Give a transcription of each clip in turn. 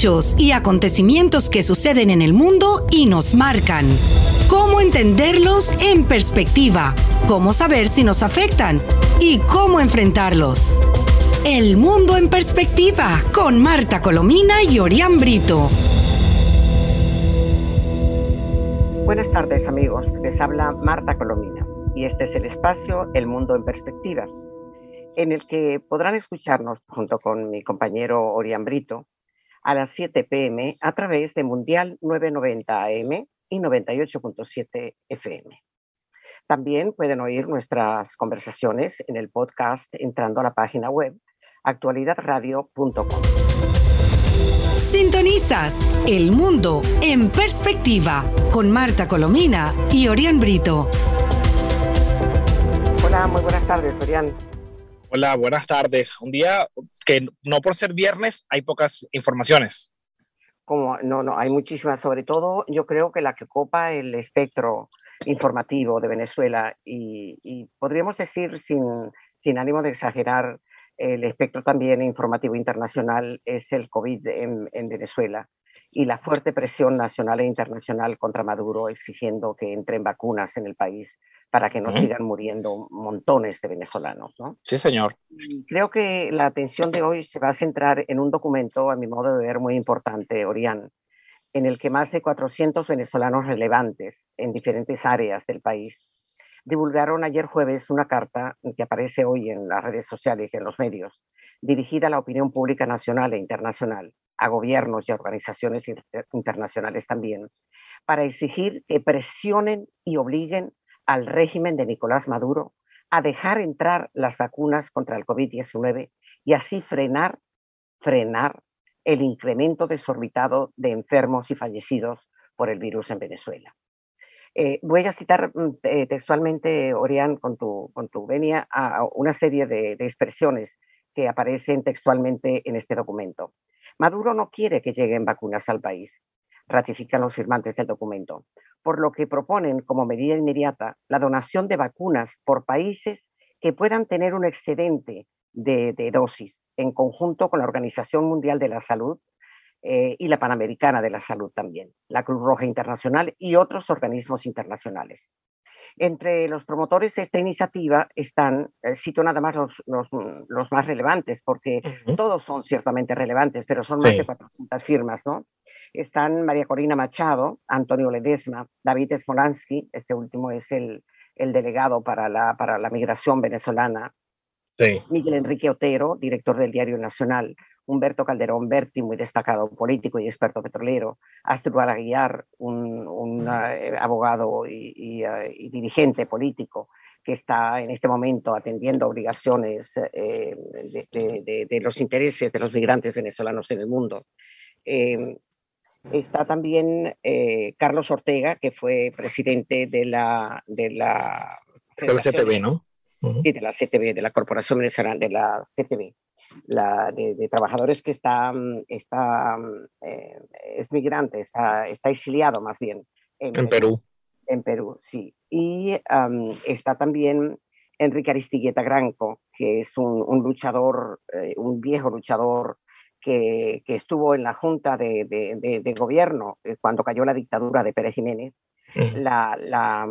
hechos y acontecimientos que suceden en el mundo y nos marcan. Cómo entenderlos en perspectiva, cómo saber si nos afectan y cómo enfrentarlos. El mundo en perspectiva con Marta Colomina y Orián Brito. Buenas tardes amigos, les habla Marta Colomina y este es el espacio El Mundo en Perspectiva, en el que podrán escucharnos junto con mi compañero Orián Brito a las 7 pm a través de Mundial 990 AM y 98.7 FM. También pueden oír nuestras conversaciones en el podcast entrando a la página web actualidadradio.com. Sintonizas El Mundo en Perspectiva con Marta Colomina y Orián Brito. Hola, muy buenas tardes, Orián. Hola, buenas tardes. Un día que no por ser viernes hay pocas informaciones. Como, no, no, hay muchísimas. Sobre todo, yo creo que la que copa el espectro informativo de Venezuela y, podríamos decir, sin, sin ánimo de exagerar, el espectro también informativo internacional es el COVID en, en Venezuela y la fuerte presión nacional e internacional contra Maduro exigiendo que entren vacunas en el país para que no sigan muriendo montones de venezolanos. ¿no? Sí, señor. creo que la atención de hoy se va a centrar en un documento, a mi modo de ver, muy importante, Orián, en el que más de 400 venezolanos relevantes en diferentes áreas del país divulgaron ayer jueves una carta que aparece hoy en las redes sociales y en los medios, dirigida a la opinión pública nacional e internacional, a gobiernos y organizaciones internacionales también, para exigir que presionen y obliguen al régimen de Nicolás Maduro a dejar entrar las vacunas contra el COVID-19 y así frenar, frenar el incremento desorbitado de enfermos y fallecidos por el virus en Venezuela. Eh, voy a citar mm, textualmente, Orián, con tu, con tu venia, a una serie de expresiones que aparecen textualmente en este documento. Maduro no quiere que lleguen vacunas al país, ratifican los firmantes del documento por lo que proponen como medida inmediata la donación de vacunas por países que puedan tener un excedente de, dosis en conjunto con la Organización Mundial de la Salud eh, y la Panamericana de la Salud también, la Cruz Roja Internacional y otros organismos internacionales. Entre los promotores de esta iniciativa están, eh, cito nada más los, los, más relevantes, porque todos son ciertamente relevantes, pero son más de 400 firmas, ¿no? están María Corina Machado, Antonio Ledesma, David Smolansky, este último es el, el delegado para la, para la migración venezolana, Miguel Enrique Otero, director del Diario Nacional, Humberto Calderón Berti, muy destacado político y experto petrolero, Astrid Aguiar, un, un eh, abogado y, eh, y, dirigente político que está en este momento atendiendo obligaciones eh, de, de, de, los intereses de los migrantes venezolanos en el mundo. Está también eh, Carlos Ortega, que fue presidente de la... De la, de la CTV, ¿no? Sí, de la CTV, de la Corporación Venezolana, de la CTV, la de, trabajadores que está, está eh, es migrante, está, está exiliado más bien. En, Perú. En Perú, sí. Y está también Enrique Aristigueta Granco, que es un, un luchador, eh, un viejo luchador que, estuvo en la Junta de, Gobierno eh, cuando cayó la dictadura de Pérez Jiménez, la, la,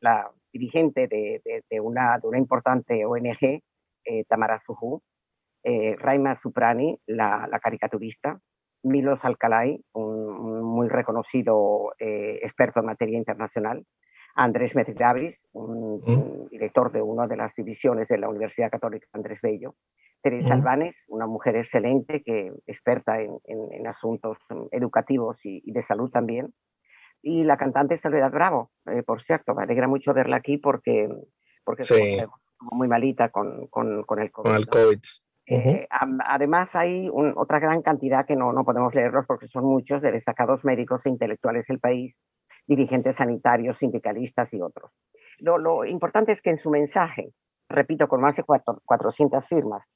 la, dirigente de, una, de una importante ONG, eh, Tamara Sujú, eh, Raima Suprani, la, caricaturista, Milos Alcalay, un, muy reconocido experto en materia internacional, Andrés Medvedavis, un, director de una de las divisiones de la Universidad Católica Andrés Bello, Teresa Albanes, una mujer excelente, que experta en, en, asuntos educativos y, de salud también. Y la cantante Soledad Bravo, eh, por cierto, me alegra mucho verla aquí porque, porque sí. muy malita con, con, con, el COVID. Con el COVID. Eh, además, hay otra gran cantidad que no, no podemos leerlos porque son muchos de destacados médicos e intelectuales del país, dirigentes sanitarios, sindicalistas y otros. Lo, importante es que en su mensaje, repito, con más de 400 firmas,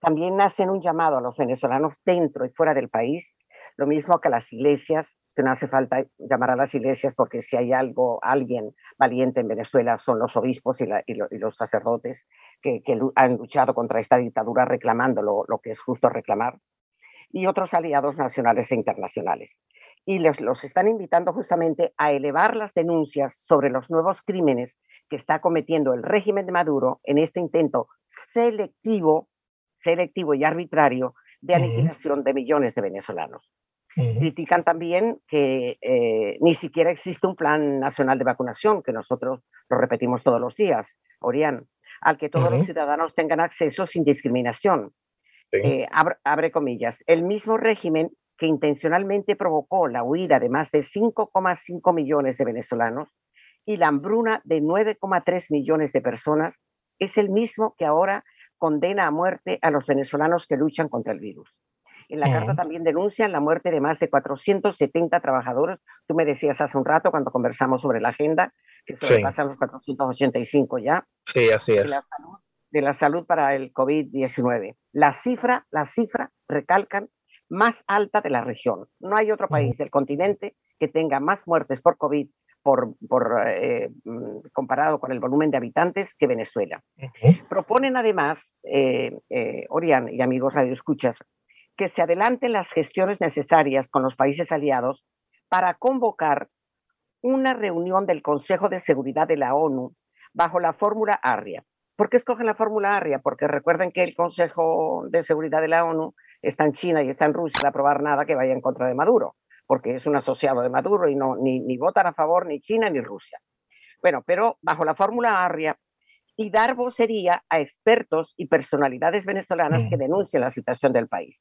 también hacen un llamado a los venezolanos dentro y fuera del país, lo mismo que a las iglesias, que no hace falta llamar a las iglesias porque si hay algo, alguien valiente en Venezuela son los obispos y, los sacerdotes que, han luchado contra esta dictadura reclamando lo, que es justo reclamar. y otros aliados nacionales e internacionales. Y los, los están invitando justamente a elevar las denuncias sobre los nuevos crímenes que está cometiendo el régimen de Maduro en este intento selectivo, selectivo y arbitrario de aniquilación de millones de venezolanos. Critican también que eh, ni siquiera existe un plan nacional de vacunación, que nosotros lo repetimos todos los días, Orián, al que todos los ciudadanos tengan acceso sin discriminación. Eh, abre, comillas, el mismo régimen que intencionalmente provocó la huida de más de 5,5 millones de venezolanos y la hambruna de 9,3 millones de personas, es el mismo que ahora condena a muerte a los venezolanos que luchan contra el virus. En la carta también denuncian la muerte de más de 470 trabajadores. Tú me decías hace un rato cuando conversamos sobre la agenda que sobrepasan los 485 ya. Sí, así es. De la salud, de la salud para el COVID-19. La cifra, la cifra, recalcan, más alta de la región. No hay otro país del continente que tenga más muertes por COVID por, por eh, mm, comparado con el volumen de habitantes que Venezuela. Proponen además, eh, eh, Orián y amigos radioescuchas, que se adelanten las gestiones necesarias con los países aliados para convocar una reunión del Consejo de Seguridad de la ONU bajo la fórmula ARIA. ¿Por qué escogen la fórmula ARIA? Porque recuerden que el Consejo de Seguridad de la ONU está en China y está en Rusia para aprobar nada que vaya en contra de Maduro, porque es un asociado de Maduro y no, ni, ni votan a favor ni China ni Rusia. Bueno, pero bajo la fórmula ARIA y dar vocería a expertos y personalidades venezolanas que denuncien la situación del país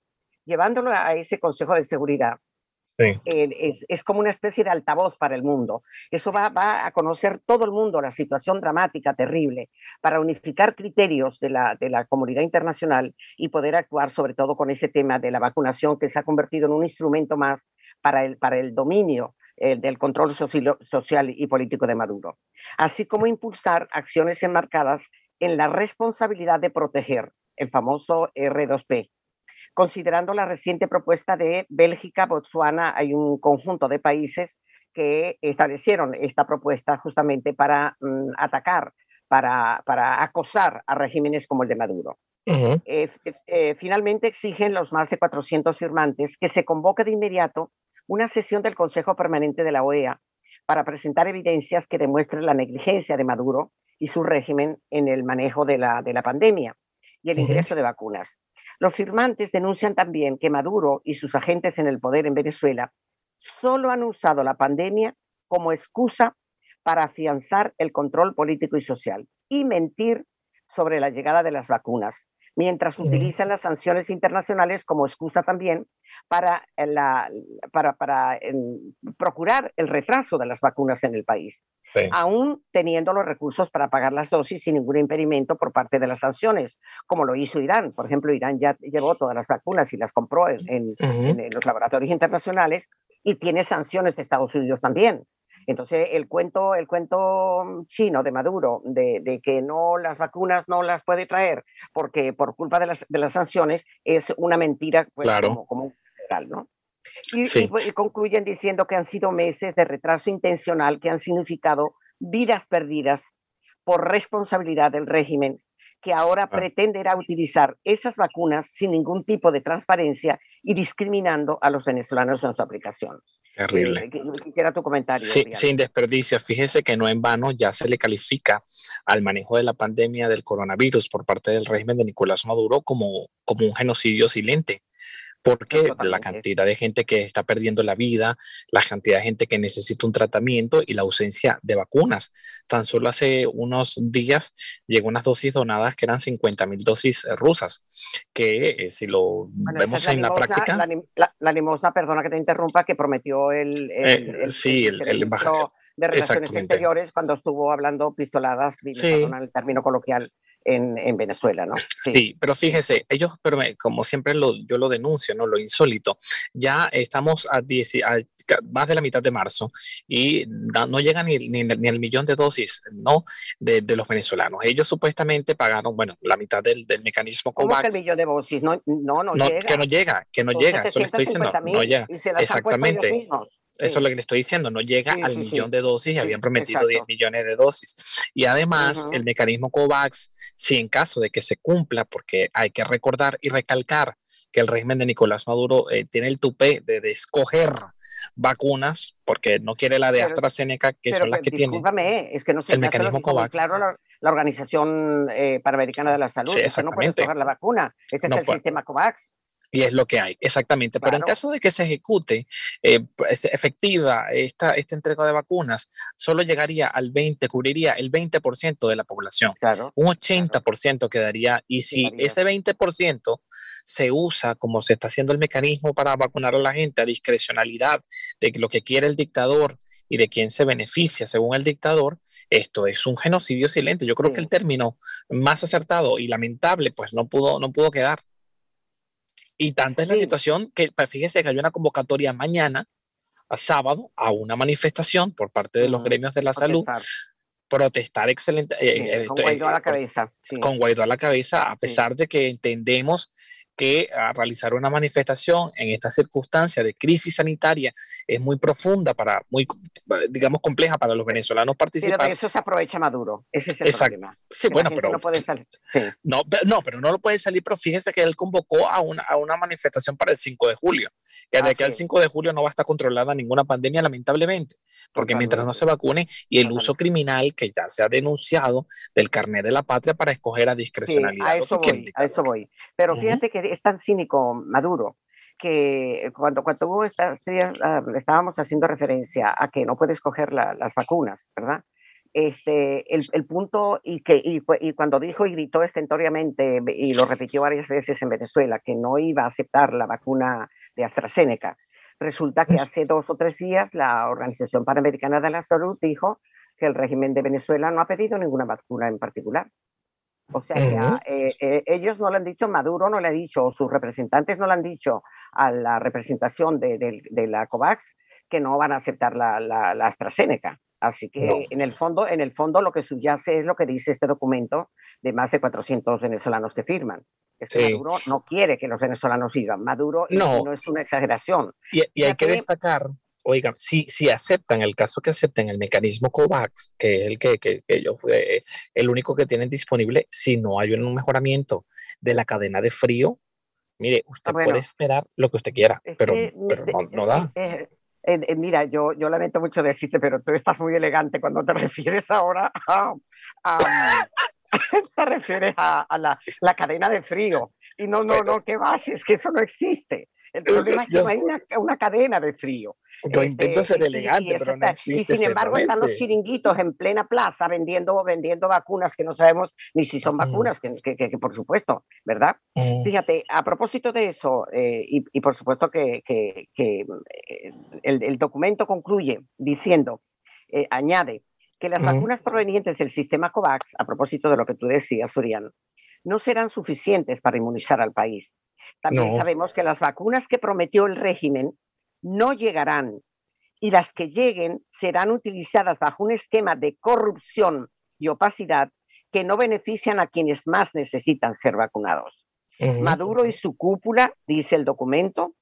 llevándolo a ese Consejo de Seguridad, eh, es, es, como una especie de altavoz para el mundo. Eso va, va, a conocer todo el mundo la situación dramática, terrible, para unificar criterios de la, de la comunidad internacional y poder actuar sobre todo con ese tema de la vacunación que se ha convertido en un instrumento más para el, para el dominio eh, del control social y político de Maduro. Así como impulsar acciones enmarcadas en la responsabilidad de proteger el famoso R2P, considerando la reciente propuesta de Bélgica, Botsuana, hay un conjunto de países que establecieron esta propuesta justamente para mm, atacar, para, para, acosar a regímenes como el de Maduro. Eh, eh, finalmente exigen los más de 400 firmantes que se convoque de inmediato una sesión del Consejo Permanente de la OEA para presentar evidencias que demuestren la negligencia de Maduro y su régimen en el manejo de la, de la pandemia y el ingreso de vacunas. Los firmantes denuncian también que Maduro y sus agentes en el poder en Venezuela solo han usado la pandemia como excusa para afianzar el control político y social y mentir sobre la llegada de las vacunas, mientras utilizan las sanciones internacionales como excusa también para, la, para, para procurar el retraso de las vacunas en el país aún teniendo los recursos para pagar las dosis sin ningún impedimento por parte de las sanciones, como lo hizo Irán. Por ejemplo, Irán ya llevó todas las vacunas y las compró en, los laboratorios internacionales y tiene sanciones de Estados Unidos también. Entonces, el cuento, el cuento chino de Maduro de, que no las vacunas no las puede traer porque por culpa de las, de las sanciones es una mentira pues, como, como general, ¿no? Y, concluyen diciendo que han sido meses de retraso intencional que han significado vidas perdidas por responsabilidad del régimen que ahora ah. pretenderá utilizar esas vacunas sin ningún tipo de transparencia y discriminando a los venezolanos en su aplicación. Terrible. Eh, quisiera tu comentario. sin desperdicio. Fíjese que no en vano ya se le califica al manejo de la pandemia del coronavirus por parte del régimen de Nicolás Maduro como, como un genocidio silente porque la cantidad de gente que está perdiendo la vida, la cantidad de gente que necesita un tratamiento y la ausencia de vacunas. Tan solo hace unos días llegó unas dosis donadas que eran 50 mil dosis rusas, que eh, si lo vemos en la, práctica... La, limosna, perdona que te interrumpa, que prometió el... Eh, sí, el, embajador de Relaciones Exteriores cuando estuvo hablando pistoladas, sí. el término coloquial, en, Venezuela, ¿no? Sí. pero fíjese, ellos, pero como siempre lo, yo lo denuncio, ¿no? Lo insólito. Ya estamos a, más de la mitad de marzo y no llegan ni, ni, ni, el millón de dosis, ¿no? De, de, los venezolanos. Ellos supuestamente pagaron, bueno, la mitad del, del mecanismo COVAX. ¿Cómo que el millón de dosis? No, no, no, llega. Que no llega, que no llega, eso le estoy diciendo, no llega. Exactamente. Eso es lo que le estoy diciendo, no llega al millón de dosis y habían prometido 10 millones de dosis. Y además, el mecanismo COVAX, si en caso de que se cumpla, porque hay que recordar y recalcar que el régimen de Nicolás Maduro eh, tiene el tupé de, escoger vacunas, porque no quiere la de AstraZeneca, que son las que tiene. es que no se el mecanismo COVAX. Claro, la, Organización eh, Panamericana de la Salud, no puede escoger la vacuna. Este es el sistema COVAX. Y es lo que hay, exactamente. Pero en caso de que se ejecute eh, pues, efectiva esta, esta entrega de vacunas, solo llegaría al 20, cubriría el 20% de la población. Claro, Un 80% quedaría. Y si ese 20% se usa como se está haciendo el mecanismo para vacunar a la gente a discrecionalidad de lo que quiere el dictador y de quién se beneficia según el dictador, esto es un genocidio silente. Yo creo que el término más acertado y lamentable, pues no pudo, no pudo quedar. Y tanta es la situación que, fíjese que hay una convocatoria mañana, a sábado, a una manifestación por parte de los gremios de la salud protestar excelente. Eh, con Guaidó a la cabeza. Con Guaidó a la cabeza, a pesar de que entendemos que a realizar una manifestación en esta circunstancia de crisis sanitaria es muy profunda, para, muy, digamos, compleja para los venezolanos participar. Pero eso se aprovecha Maduro, ese es el problema. Sí, bueno, pero... No, puede salir. No, no, pero no lo puede salir, pero fíjese que él convocó a una, a una manifestación para el 5 de julio, que de que el 5 de julio no va a estar controlada ninguna pandemia, lamentablemente, porque mientras no se vacune y el uso criminal que ya se ha denunciado del carnet de la patria para escoger a discrecionalidad. a eso voy, a eso voy. Pero fíjate que es tan cínico Maduro que cuando, cuando ah, estábamos haciendo referencia a que no puede escoger las vacunas, ¿verdad? Este, el, el punto, y, que, y, y, cuando dijo y gritó estentoriamente, y lo repitió varias veces en Venezuela, que no iba a aceptar la vacuna de AstraZeneca, resulta que hace dos o tres días la Organización Panamericana de la Salud dijo que el régimen de Venezuela no ha pedido ninguna vacuna en particular. O sea, eh, eh, ellos no le han dicho, Maduro no le ha dicho, sus representantes no le han dicho a la representación de, de, la COVAX que no van a aceptar la, la, AstraZeneca. Así que en, el fondo, en el fondo lo que subyace es lo que dice este documento de más de 400 venezolanos que firman. Maduro no quiere que los venezolanos sigan. Maduro no, no es una exageración. Y, y hay que destacar oigan, si, si aceptan, el caso que acepten el mecanismo COVAX, que es el que, que, ellos, eh, el único que tienen disponible, si no hay un mejoramiento de la cadena de frío, mire, usted ah, puede esperar lo que usted quiera, pero, pero no, da. Eh, eh, mira, yo, yo lamento mucho decirte, pero tú estás muy elegante cuando te refieres ahora a, te refieres a, la, la, cadena de frío. Y no, no, no, ¿qué va? Si es que eso no existe. El problema es que no hay una, una cadena de frío. Yo intento ser este, elegante, pero no existe Y sin embargo están los chiringuitos en plena plaza vendiendo, vendiendo vacunas que no sabemos ni si son vacunas, que, que, por supuesto, ¿verdad? Fíjate, a propósito de eso, eh, y, y, por supuesto que, que eh, el, el, documento concluye diciendo, eh, añade, que las vacunas provenientes del sistema COVAX, a propósito de lo que tú decías, Urián, no serán suficientes para inmunizar al país. También sabemos que las vacunas que prometió el régimen no llegarán y las que lleguen serán utilizadas bajo un esquema de corrupción y opacidad que no benefician a quienes más necesitan ser vacunados. Maduro y su cúpula, dice el documento,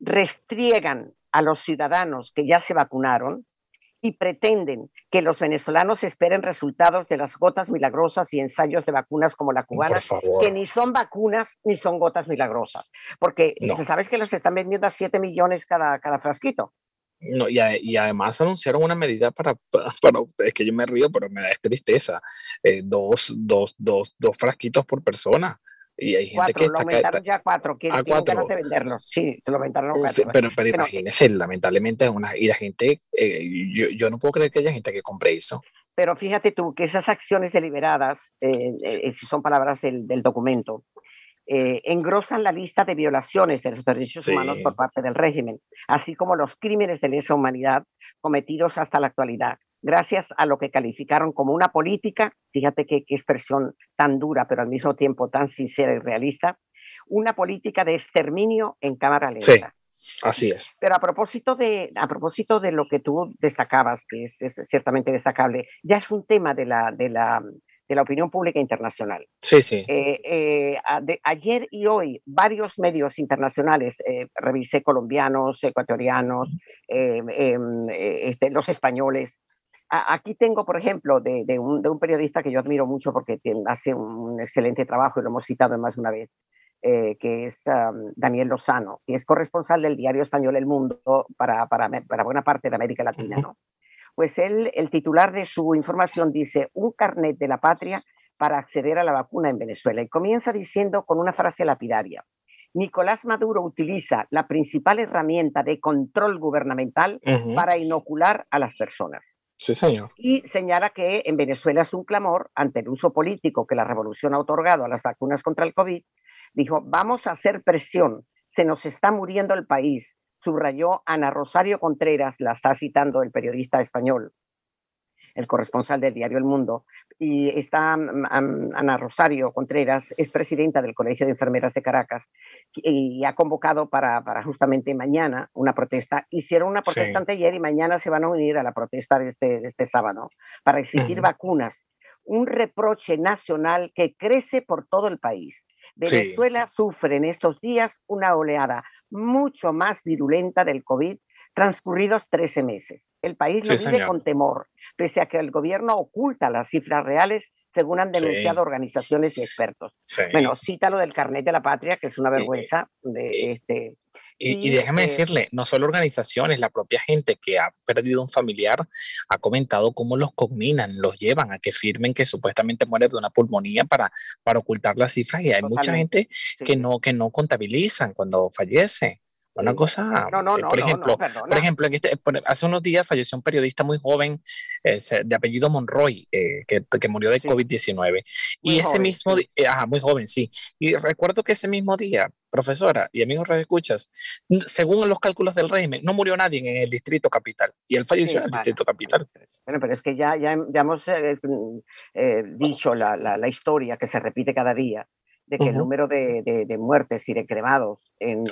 restriegan a los ciudadanos que ya se vacunaron y pretenden que los venezolanos esperen resultados de las gotas milagrosas y ensayos de vacunas como la cubana, que ni son vacunas ni son gotas milagrosas, porque sabes que las están vendiendo a 7 millones cada, cada frasquito. No, y, y, además anunciaron una medida para, para, es que yo me río, pero me da tristeza, eh, dos, dos, dos, dos frasquitos por persona. Y hay gente que lo está aumentaron ya cuatro, que a cuatro. de venderlos. Sí, se lo aumentaron a cuatro. pero, pero imagínense, lamentablemente, una, y la gente, eh, yo, yo, no puedo creer que haya gente que compre eso. Pero fíjate tú que esas acciones deliberadas, eh, eh, si son palabras del, del documento, engrosan la lista de violaciones de los derechos humanos por parte del régimen, así como los crímenes de lesa humanidad cometidos hasta la actualidad, gracias a lo que calificaron como una política, fíjate qué, expresión tan dura, pero al mismo tiempo tan sincera y realista, una política de exterminio en cámara lenta. Sí, así es. Pero a propósito de, a propósito de lo que tú destacabas, que es, ciertamente destacable, ya es un tema de la, de la, de la opinión pública internacional. Sí, sí. Eh, eh, ayer y hoy, varios medios internacionales, revisé colombianos, ecuatorianos, em, este, los españoles. Aquí tengo, por ejemplo, de, un, de, un, periodista que yo admiro mucho porque hace un excelente trabajo y lo hemos citado más de una vez, eh, que es Daniel Lozano, que es corresponsal del diario español El Mundo para, para, para buena parte de América Latina. ¿no? Pues él, el titular de su información dice, un carnet de la patria para acceder a la vacuna en Venezuela. Y comienza diciendo con una frase lapidaria. Nicolás Maduro utiliza la principal herramienta de control gubernamental para inocular a las personas. Sí, señor. Y señala que en Venezuela es un clamor ante el uso político que la revolución ha otorgado a las vacunas contra el COVID. Dijo, vamos a hacer presión, se nos está muriendo el país, subrayó Ana Rosario Contreras, la está citando el periodista español, el corresponsal del diario El Mundo, y está mm, Ana Rosario Contreras, es presidenta del Colegio de Enfermeras de Caracas, y ha convocado para, para justamente mañana una protesta. Hicieron una protesta ayer y mañana se van a unir a la protesta de este, de este sábado para exigir vacunas. Un reproche nacional que crece por todo el país. Venezuela sufre en estos días una oleada mucho más virulenta del COVID transcurridos 13 meses. El país lo vive con temor, pese a que el gobierno oculta las cifras reales, según han denunciado organizaciones y expertos. Bueno, cita lo del carnet de la patria, que es una vergüenza de este y, déjame decirle, no solo organizaciones, la propia gente que ha perdido un familiar ha comentado cómo los combinan, los llevan a que firmen que supuestamente muere de una pulmonía para, para ocultar las cifras y hay mucha gente que, no, que no contabilizan cuando fallece. Una cosa, no, no, eh, no, por ejemplo, por ejemplo, en este, hace unos días falleció un periodista muy joven de apellido Monroy, eh, que, que, murió de COVID-19. Y ese mismo, día, eh, ajá, muy joven, sí. Y recuerdo que ese mismo día, profesora y amigos escuchas, según los cálculos del régimen, no murió nadie en el distrito capital. Y él falleció en el distrito capital. Bueno, pero es que ya, ya, ya hemos dicho la, la, la historia que se repite cada día de que el número de, de, muertes y de cremados en,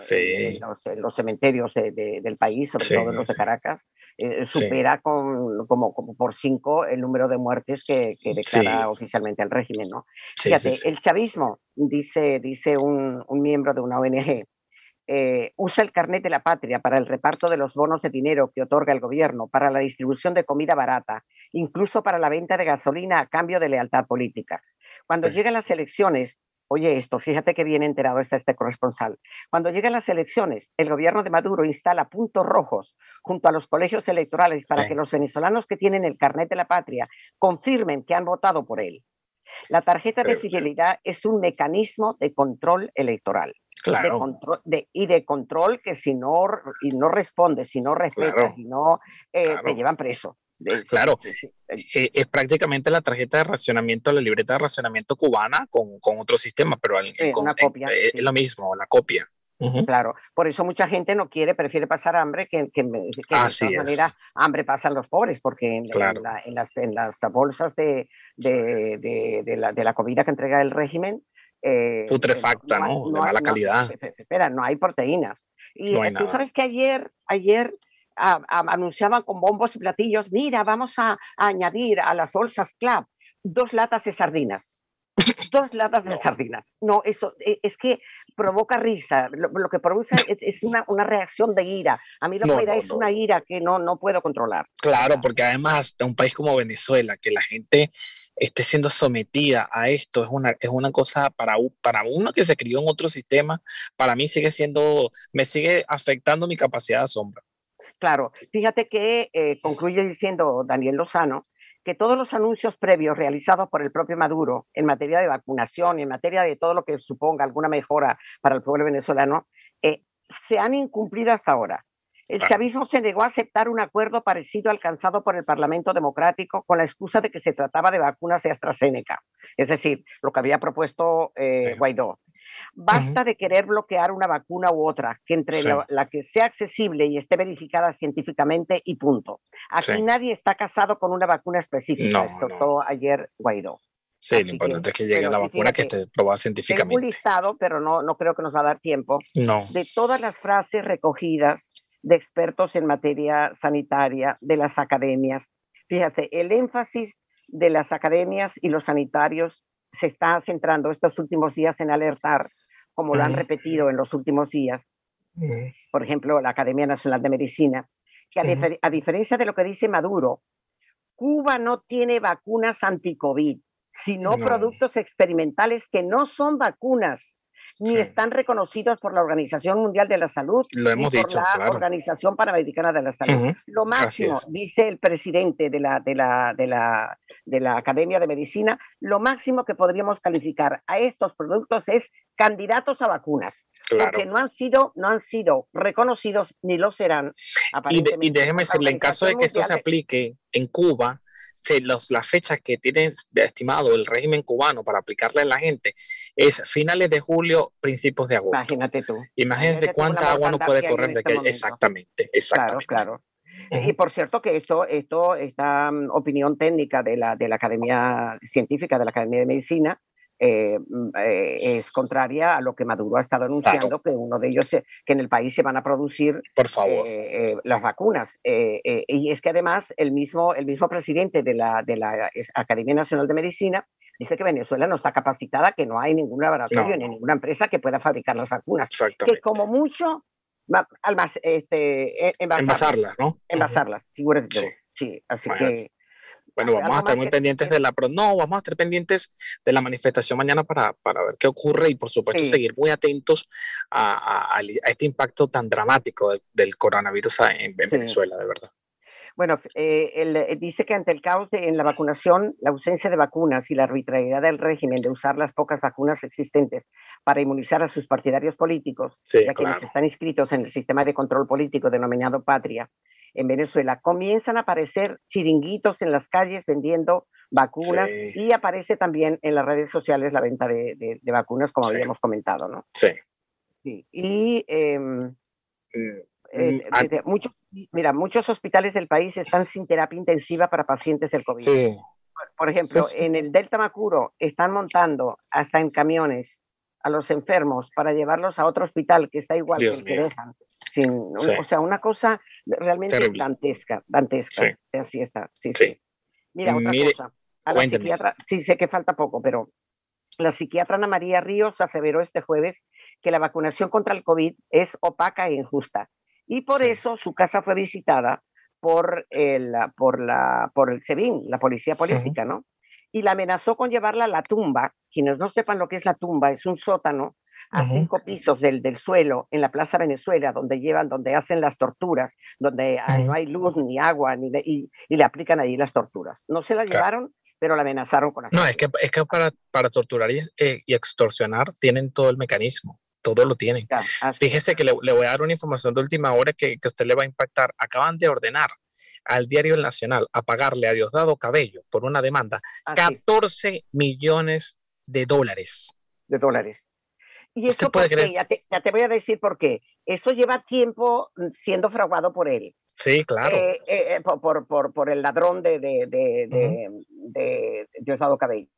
los, cementerios del país, sobre todo en los de Caracas, eh, supera con, como, como, por cinco el número de muertes que, que declara oficialmente el régimen. ¿no? Fíjate, el chavismo, dice, dice un, un miembro de una ONG, eh, usa el carnet de la patria para el reparto de los bonos de dinero que otorga el gobierno, para la distribución de comida barata, incluso para la venta de gasolina a cambio de lealtad política. Cuando llegan las elecciones, Oye, esto, fíjate que bien enterado está este corresponsal. Cuando llegan las elecciones, el gobierno de Maduro instala puntos rojos junto a los colegios electorales para que los venezolanos que tienen el carnet de la patria confirmen que han votado por él. La tarjeta de fidelidad es un mecanismo de control electoral. Claro. y de control que si no, y no responde, si no respeta, si no, eh, te llevan preso. Claro, eh, es prácticamente la tarjeta de racionamiento, la libreta de racionamiento cubana con, con otro sistema, pero con, una copia, eh, es lo mismo, la copia. Claro, por eso mucha gente no quiere, prefiere pasar hambre que, que, de todas maneras hambre pasan los pobres, porque en, las, en las bolsas de, de, de, la, de la comida que entrega el régimen, eh, putrefacta, ¿no? de mala calidad. espera, no hay proteínas. Y tú sabes que ayer, ayer anunciaban con bombos y platillos, mira, vamos a, añadir a las bolsas Club dos latas de sardinas. Dos latas de sardinas. No, eso e, es que provoca risa. Lo, que produce es, una, una, reacción de ira. A mí lo que me da es una ira que no, no puedo controlar. Claro, porque además en un país como Venezuela, que la gente esté siendo sometida a esto, es una, es una cosa para, para uno que se crió en otro sistema, para mí sigue siendo, me sigue afectando mi capacidad de asombro. Claro, fíjate que eh, concluye diciendo Daniel Lozano que todos los anuncios previos realizados por el propio Maduro en materia de vacunación y en materia de todo lo que suponga alguna mejora para el pueblo venezolano eh, se han incumplido hasta ahora. El chavismo se negó a aceptar un acuerdo parecido alcanzado por el Parlamento Democrático con la excusa de que se trataba de vacunas de AstraZeneca, es decir, lo que había propuesto eh, Guaidó. Basta de querer bloquear una vacuna u otra, que entre la, que sea accesible y esté verificada científicamente y punto. Aquí nadie está casado con una vacuna específica, no, ayer Guaidó. Sí, lo importante es que llegue la vacuna que esté probada científicamente. Tengo un listado, pero no, no creo que nos va a dar tiempo, de todas las frases recogidas de expertos en materia sanitaria, de las academias. Fíjate, el énfasis de las academias y los sanitarios se está centrando estos últimos días en alertar, como lo han repetido en los últimos días, por ejemplo, la Academia Nacional de Medicina, que a, diferencia de lo que dice Maduro, Cuba no tiene vacunas anti-COVID, sino productos experimentales que no son vacunas, ni están reconocidos por la Organización Mundial de la Salud Lo hemos ni por la Organización Panamericana de la Salud. Lo máximo, dice el presidente de la, de, la, de, la, de la Academia de Medicina, lo máximo que podríamos calificar a estos productos es candidatos a vacunas, porque no han sido, no han sido reconocidos ni lo serán. Y, y déjeme decirle, en caso de que eso se aplique en Cuba, los, las fechas que tiene estimado el régimen cubano para aplicarle a la gente es finales de julio, principios de agosto. Imagínate tú. Imagínense cuánta agua no puede correr de este que exactamente, exactamente. Claro, claro. Y por cierto que esto, esto, esta mm, opinión técnica de la, de la Academia Científica, de la Academia de Medicina, eh, mm, eh, es contraria a lo que Maduro ha estado anunciando, que uno de ellos, que en el país se van a producir Por favor. Eh, las vacunas. y es que además el mismo, el mismo presidente de la, de la Academia Nacional de Medicina dice que Venezuela no está capacitada, que no hay ningún laboratorio ni ninguna empresa que pueda fabricar las vacunas. Que como mucho, este, envasarlas, ¿no? Envasarlas, figúrate. Sí. así que bueno, vamos a estar muy pendientes de la... No, vamos a estar pendientes de la manifestación mañana para, para ver qué ocurre y por supuesto seguir muy atentos a, a, este impacto tan dramático del, coronavirus en, Venezuela, de verdad. Bueno, eh, él, eh, dice que ante el caos en la vacunación, la ausencia de vacunas y la arbitrariedad del régimen de usar las pocas vacunas existentes para inmunizar a sus partidarios políticos y a quienes están inscritos en el sistema de control político denominado Patria, en Venezuela, comienzan a aparecer chiringuitos en las calles vendiendo vacunas y aparece también en las redes sociales la venta de, vacunas, como habíamos comentado, ¿no? Sí. sí. Y em, mm, eh, mm, muchos, mira, muchos hospitales del país están sin terapia intensiva para pacientes del COVID. Sí. Por ejemplo, en el Delta Macuro están montando hasta en camiones a los enfermos para llevarlos a otro hospital que está igual que el que dejan. Sin, O sea, una cosa realmente dantesca, dantesca. Así está. Sí, sí. Mira, otra cosa. A la psiquiatra, sí sé que falta poco, pero la psiquiatra Ana María Ríos aseveró este jueves que la vacunación contra el COVID es opaca e injusta. Y por eso su casa fue visitada por el, por la, por el SEBIN, la policía política, ¿no? y la amenazó con llevarla a la tumba. Quienes no sepan lo que es la tumba, es un sótano a cinco pisos del, del, suelo en la Plaza Venezuela, donde llevan, donde hacen las torturas, donde no hay luz ni agua, ni y, le aplican allí las torturas. No se la llevaron, pero la amenazaron con No, es que, es que para, para torturar y, eh, y, extorsionar tienen todo el mecanismo, todo lo tienen. Fíjese que le, le, voy a dar una información de última hora que, que usted le va a impactar. Acaban de ordenar al Diario El Nacional a pagarle a Diosdado Cabello por una demanda 14 ah, millones de dólares. De dólares. Y eso porque, ya, te, ya te, voy a decir por qué. Eso lleva tiempo siendo fraguado por él. Sí, claro. Eh, eh, eh, por, por, por, el ladrón de, de, de, de Diosdado Cabello.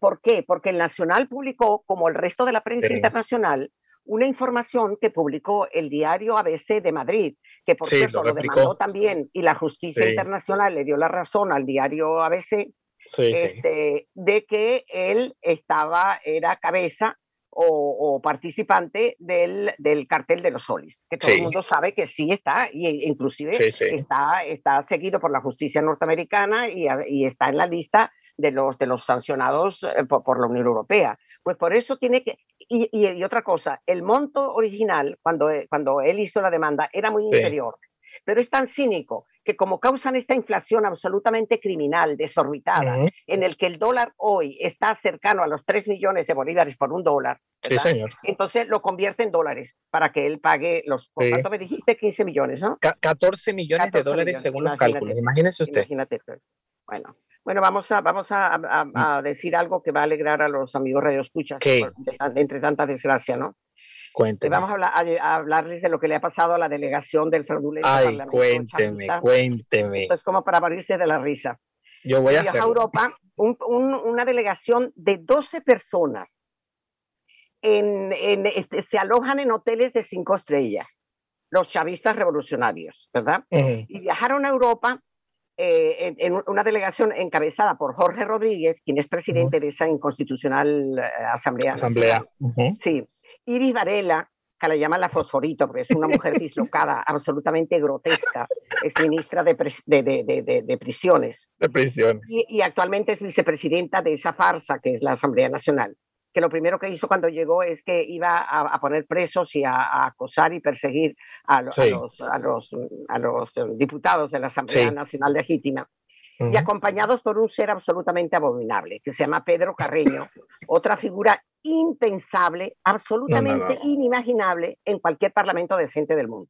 ¿Por qué? Porque el Nacional publicó, como el resto de la prensa internacional, una información que publicó el diario ABC de Madrid, que por cierto lo, demandó también y la justicia internacional le dio la razón al diario ABC este, de que él estaba, era cabeza o, participante del, del, cartel de los solis, que todo el mundo sabe que sí está, y inclusive Está, está seguido por la justicia norteamericana y, y, está en la lista de los, de los sancionados eh, por la Unión Europea. Pues por eso tiene que, y, otra cosa, el monto original, cuando, eh, cuando él hizo la demanda, era muy inferior. Pero es tan cínico que como causan esta inflación absolutamente criminal, desorbitada, en el que el dólar hoy está cercano a los 3 millones de bolívares por un dólar, sí, señor. entonces lo convierte en dólares para que él pague los... ¿Cuánto me dijiste? 15 millones, ¿no? 14 millones de dólares según los cálculos. Imagínese usted. Imagínate. Bueno, bueno, vamos a, vamos a, a, mm. decir algo que va a alegrar a los amigos radioescuchas entre tanta desgracia, ¿no? Cuénteme. Vamos a, hablarles de lo que le ha pasado a la delegación del fraudulento Ay, cuénteme, cuénteme. Esto es como para morirse de la risa. Yo voy a hacer. Europa, una delegación de 12 personas en, en, este, se alojan en hoteles de cinco estrellas, los chavistas revolucionarios, ¿verdad? Y viajaron a Europa eh, en, una delegación encabezada por Jorge Rodríguez, quien es presidente de esa inconstitucional eh, Asamblea. Asamblea. Sí. Iris Varela, que la llaman la fosforito, porque es una mujer dislocada, absolutamente grotesca, es ministra de, de, prisiones. De prisiones. Y, actualmente es vicepresidenta de esa farsa que es la Asamblea Nacional que lo primero que hizo cuando llegó es que iba a, poner presos y a, acosar y perseguir a, los, a, los, a, los, diputados de la Asamblea Nacional Legítima. Y acompañados por un ser absolutamente abominable, que se llama Pedro Carreño, otra figura impensable, absolutamente inimaginable en cualquier parlamento decente del mundo.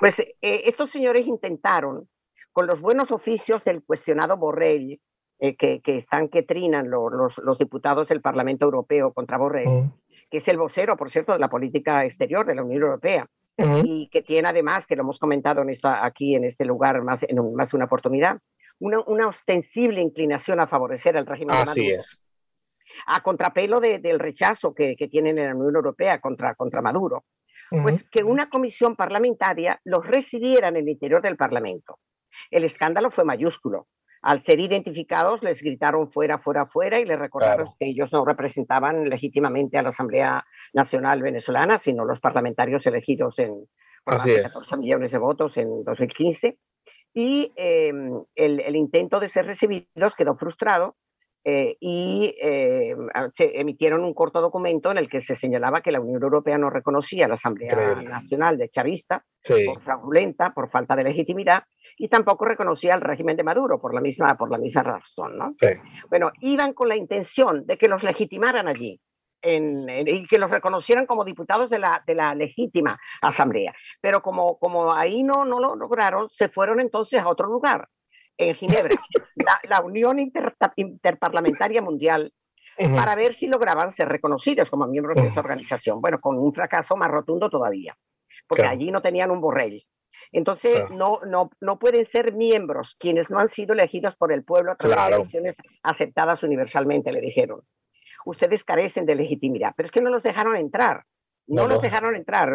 pues eh, estos señores intentaron, con los buenos oficios del cuestionado Borrell, eh, que, están, que trinan los, los, diputados del Parlamento Europeo contra Borrell, que es el vocero, por cierto, de la política exterior de la Unión Europea, y que tiene además, que lo hemos comentado en esto, aquí en este lugar más en más de una oportunidad, una, una, ostensible inclinación a favorecer al régimen Así de Maduro. es. A contrapelo del rechazo que, que, tienen en la Unión Europea contra, contra Maduro. Pues que una comisión parlamentaria los recibiera en el interior del Parlamento. El escándalo fue mayúsculo al ser identificados les gritaron fuera, fuera, fuera y les recordaron que ellos no representaban legítimamente a la Asamblea Nacional Venezolana, sino los parlamentarios elegidos en por 14 millones de votos en 2015. Y em, el, intento de ser recibidos quedó frustrado eh, y eh, se emitieron un corto documento en el que se señalaba que la Unión Europea no reconocía a la Asamblea Nacional de Chavista por fraudulenta, por falta de legitimidad y tampoco reconocía al régimen de Maduro por la misma, por la misma razón. ¿no? Bueno, iban con la intención de que los legitimaran allí. En, y que los reconocieran como diputados de la, de la legítima asamblea. Pero como, como ahí no, no lo lograron, se fueron entonces a otro lugar, en Ginebra, la, Unión Interparlamentaria Mundial, para ver si lograban ser reconocidos como miembros de esta organización. Bueno, con un fracaso más rotundo todavía, porque allí no tenían un borrell. Entonces, no, no, no pueden ser miembros quienes no han sido elegidos por el pueblo a través de elecciones aceptadas universalmente, le dijeron. Ustedes carecen de legitimidad, pero es que no los dejaron entrar. No, los dejaron entrar,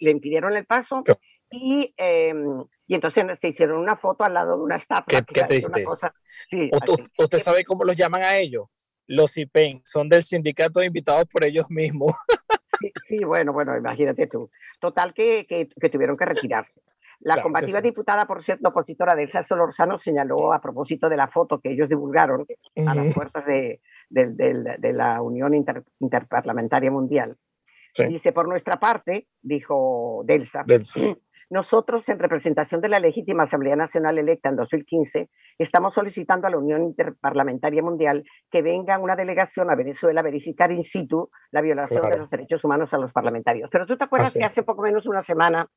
le impidieron el paso y, em, y entonces se hicieron una foto al lado de una estatua. Qué, qué triste. ¿Usted sabe cómo los llaman a ellos? Los IPEN, son del sindicato invitados por ellos mismos. Sí, bueno, bueno, imagínate tú. Total que, que tuvieron que retirarse. La combativa diputada, por cierto, opositora de Elsa Solorzano, señaló a propósito de la foto que ellos divulgaron a las puertas de, de, la Unión Interparlamentaria Mundial. Dice, por nuestra parte, dijo Delsa, nosotros en representación de la legítima Asamblea Nacional electa en 2015, estamos solicitando a la Unión Interparlamentaria Mundial que venga una delegación a Venezuela a verificar in situ la violación de los derechos humanos a los parlamentarios. Pero tú te acuerdas que hace poco menos una semana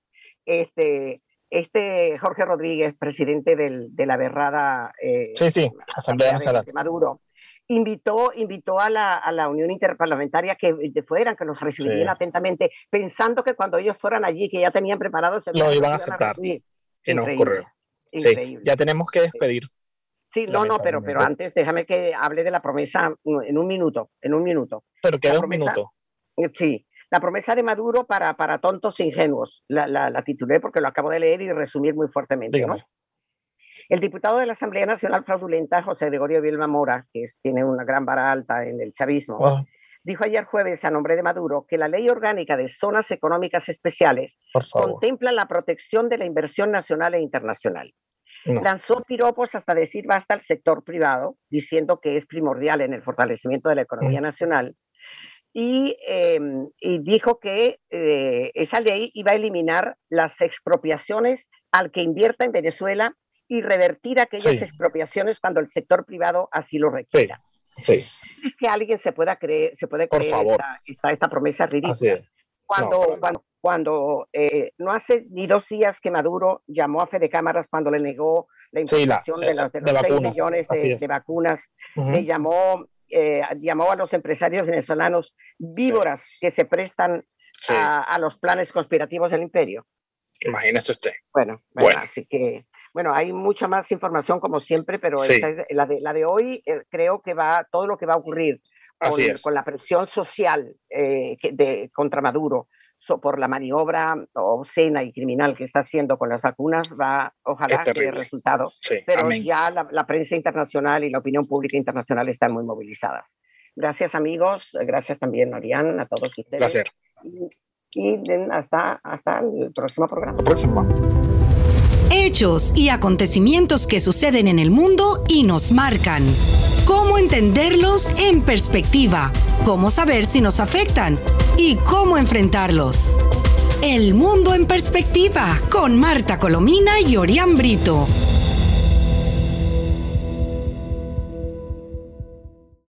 este, este Jorge Rodríguez, presidente del, de la berrada eh, sí, sí, Asamblea Nacional de Maduro, invitó, invitó a, la, a la Unión Interparlamentaria que fueran, que los recibieran atentamente, pensando que cuando ellos fueran allí, que ya tenían preparados... Lo iban a aceptar. y no ocurrió. Sí, ya tenemos que despedir. Sí, no, no, pero, pero antes déjame que hable de la promesa en un minuto, en un minuto. Pero queda un minuto. Sí, la promesa de Maduro para, para tontos e ingenuos. La, la, titulé porque lo acabo de leer y resumir muy fuertemente. El diputado de la Asamblea Nacional Fraudulenta, José Gregorio Vilma Mora, que tiene una gran vara alta en el chavismo, dijo ayer jueves a nombre de Maduro que la ley orgánica de zonas económicas especiales contempla la protección de la inversión nacional e internacional. Lanzó piropos hasta decir basta al sector privado, diciendo que es primordial en el fortalecimiento de la economía nacional Em, y, dijo que eh, esa ley iba a eliminar las expropiaciones al que invierta en Venezuela y revertir aquellas expropiaciones cuando el sector privado así lo requiera. Sí. Es que alguien se pueda creer, se puede creer esta, esta, promesa ridícula. Cuando, cuando, cuando eh, no hace ni dos días que Maduro llamó a Fede Cámaras cuando le negó la importación de, los, de, los 6 millones de, vacunas, le llamó eh, llamó a los empresarios venezolanos víboras que se prestan a, los planes conspirativos del imperio. Imagínese usted. Bueno, bueno, así que, bueno, hay mucha más información como siempre, pero la, de, la de hoy eh, creo que va, todo lo que va a ocurrir con, la presión social eh, de, contra Maduro, por la maniobra obscena y criminal que está haciendo con las vacunas, va, ojalá que resultado. Pero ya la, prensa internacional y la opinión pública internacional están muy movilizadas. Gracias amigos, gracias también Arián, a todos ustedes. Placer. Y, hasta, hasta el próximo programa. próximo. Hechos y acontecimientos que suceden en el mundo y nos marcan. Cómo entenderlos en perspectiva, cómo saber si nos afectan y cómo enfrentarlos. El mundo en perspectiva con Marta Colomina y Orián Brito.